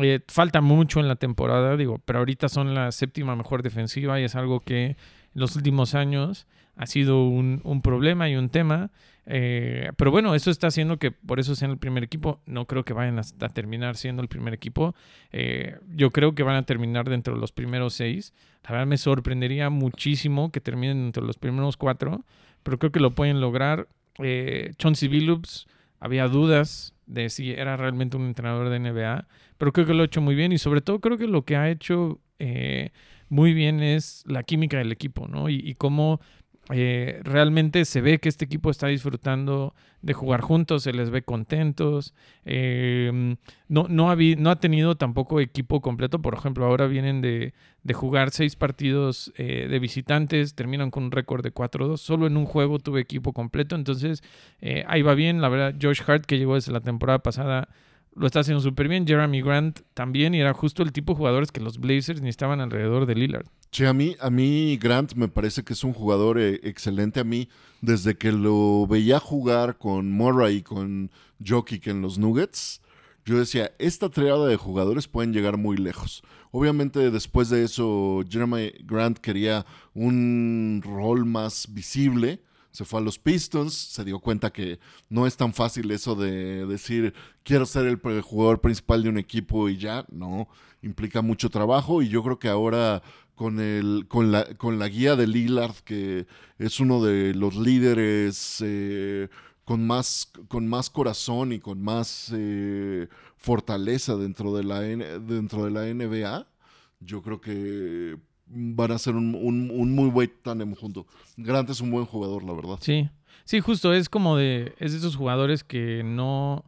Eh, falta mucho en la temporada, digo, pero ahorita son la séptima mejor defensiva y es algo que en los últimos años ha sido un, problema y un tema. Eh, pero bueno, eso está haciendo que por eso sean el primer equipo. No creo que vayan a, terminar siendo el primer equipo. Eh, yo creo que van a terminar dentro de los primeros seis. La verdad me sorprendería muchísimo que terminen dentro de los primeros cuatro, pero creo que lo pueden lograr. Eh, Chauncey había dudas de si era realmente un entrenador de NBA, pero creo que lo ha hecho muy bien y sobre todo creo que lo que ha hecho eh, muy bien es la química del equipo, ¿no? Y, cómo Eh, realmente se ve que este equipo está disfrutando de jugar juntos, se les ve contentos. Eh, no, no, ha, no ha tenido tampoco equipo completo. Por ejemplo, ahora vienen de, de jugar seis partidos eh, de visitantes, terminan con un récord de 4-2. Solo en un juego tuve equipo completo. Entonces, ahí va bien. La verdad, Josh Hart, que llegó desde la temporada pasada, lo está haciendo súper bien. Jeremy Grant también, y era justo el tipo de jugadores que los Blazers necesitaban alrededor de Lillard. Sí, a mí, a mí Grant me parece que es un jugador eh, excelente. A mí, desde que lo veía jugar con Murray y con Jokic en los Nuggets, yo decía, esta triada de jugadores pueden llegar muy lejos. Obviamente después de eso, Jeremy Grant quería un rol más visible se fue a los Pistons, se dio cuenta que no es tan fácil eso de decir quiero ser el jugador principal de un equipo y ya, no, implica mucho trabajo y yo creo que ahora con, el, con, la, con la guía de Lillard, que es uno de los líderes eh, con, más, con más corazón y con más eh, fortaleza dentro de, la, dentro de la NBA, yo creo que van a ser un, muy buen tándem junto. Grant es un buen jugador, la verdad. Sí, sí, justo, es como de, es de esos jugadores que no,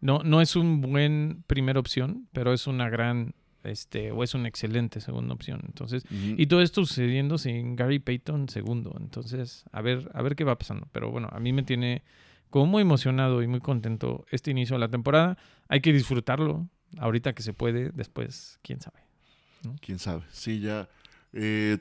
no, no es un buen primera opción, pero es una gran, este, o es una excelente segunda opción. Entonces, y todo esto sucediendo sin Gary Payton segundo. Entonces, a ver, a ver qué va pasando. Pero bueno, a mí me tiene como muy emocionado y muy contento este inicio de la temporada. Hay que disfrutarlo ahorita que se puede, después, quién sabe. Quién sabe. Sí, ya eh,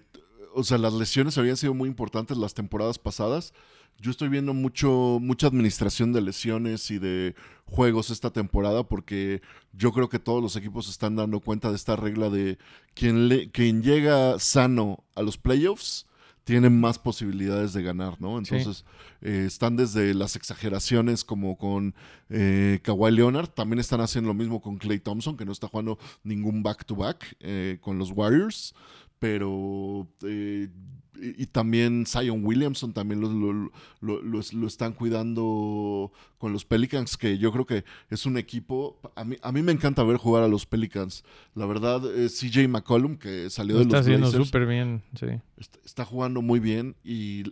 o sea, las lesiones habían sido muy importantes las temporadas pasadas. Yo estoy viendo mucho, mucha administración de lesiones y de juegos esta temporada porque yo creo que todos los equipos están dando cuenta de esta regla de quien, le, quien llega sano a los playoffs tiene más posibilidades de ganar, ¿no? Entonces, eh, están desde las exageraciones como con eh, Kawhi Leonard, también están haciendo lo mismo con Clay Thompson, que no está jugando ningún back-to-back eh, con los Warriors pero eh, y, también Zion Williamson también lo, están cuidando con los Pelicans, que yo creo que es un equipo, a mí, a mí me encanta ver jugar a los Pelicans. La verdad, CJ McCollum, que salió de los Está haciendo súper bien, sí. Está, jugando muy bien y,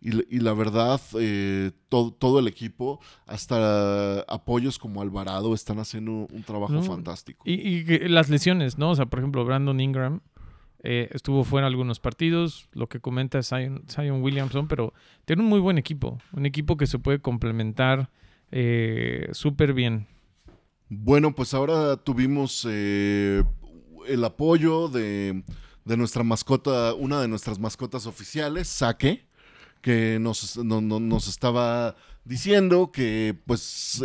y, la verdad, eh, todo, todo, el equipo, hasta apoyos como Alvarado, están haciendo un trabajo fantástico. Y, y, las lesiones, ¿no? O sea, por ejemplo, Brandon Ingram eh, estuvo fuera algunos partidos, lo que comenta Zion, Williamson, pero tiene un muy buen equipo, un equipo que se puede complementar eh, súper bien. Bueno, pues ahora tuvimos eh, el apoyo de, nuestra mascota, una de nuestras mascotas oficiales, Saque, que nos, nos estaba diciendo que pues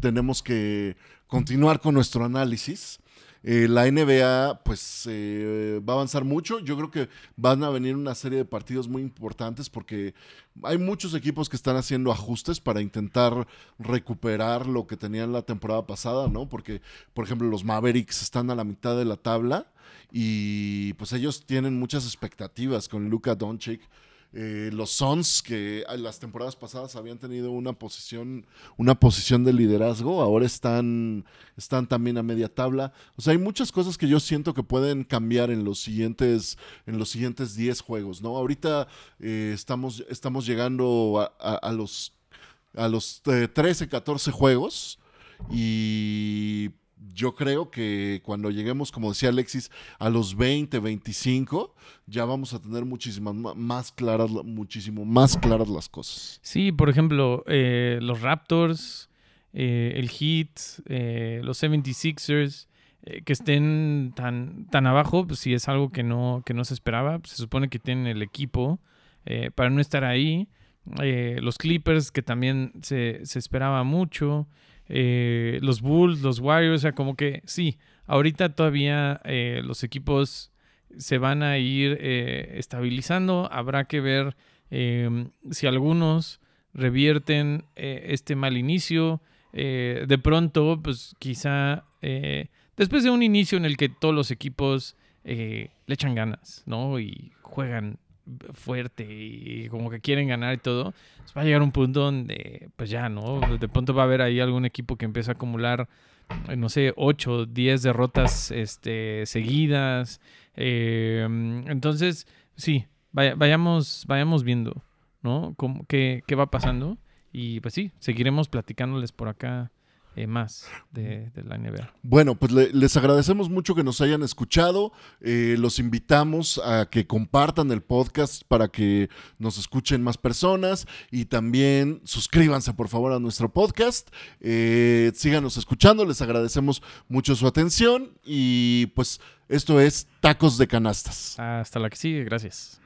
tenemos que continuar con nuestro análisis eh, la NBA pues eh, va a avanzar mucho. Yo creo que van a venir una serie de partidos muy importantes porque hay muchos equipos que están haciendo ajustes para intentar recuperar lo que tenían la temporada pasada, ¿no? Porque, por ejemplo, los Mavericks están a la mitad de la tabla y pues ellos tienen muchas expectativas con Luka Doncic eh, los Suns, que las temporadas pasadas habían tenido una posición, una posición de liderazgo, ahora están, están también a media tabla. O sea, hay muchas cosas que yo siento que pueden cambiar en los siguientes, en los siguientes 10 juegos, ¿no? Ahorita eh, estamos, estamos llegando a, los, a los 13, eh, 14 juegos y yo creo que cuando lleguemos, como decía Alexis, a los 20, 25, ya vamos a tener muchísimas más claras, muchísimo más claras las cosas. Sí, por ejemplo, eh, los Raptors, eh, el Heat, eh, los 76ers, que estén tan, tan abajo, pues sí es algo que no, que no se esperaba. Se supone que tienen el equipo para no estar ahí. los Clippers, que también se, se esperaba mucho. Eh, los Bulls, los Warriors, o sea, como que sí, ahorita todavía eh, los equipos se van a ir eh, estabilizando, habrá que ver em, si algunos revierten este mal inicio, de pronto, pues quizá después de un inicio en el que todos los equipos le echan ganas, ¿no? Y juegan fuerte y como que quieren ganar y todo, pues va a llegar un punto donde, pues ya, ¿no? De pronto va a haber ahí algún equipo que empieza a acumular, eh, no sé, 8, 10 derrotas este, seguidas. Em, entonces, sí, vaya- vayamos, vayamos viendo, ¿no? Qué, qué va pasando. Y pues sí, seguiremos platicándoles por acá eh, más de, de la NBA. Bueno, pues le- les agradecemos mucho que nos hayan escuchado. Eh, los invitamos a que compartan el podcast para que nos escuchen más personas y también suscríbanse por favor a nuestro podcast. Eh, síganos escuchando, les agradecemos mucho su atención y pues esto es Tacos de Canastas. Hasta la que sigue, gracias.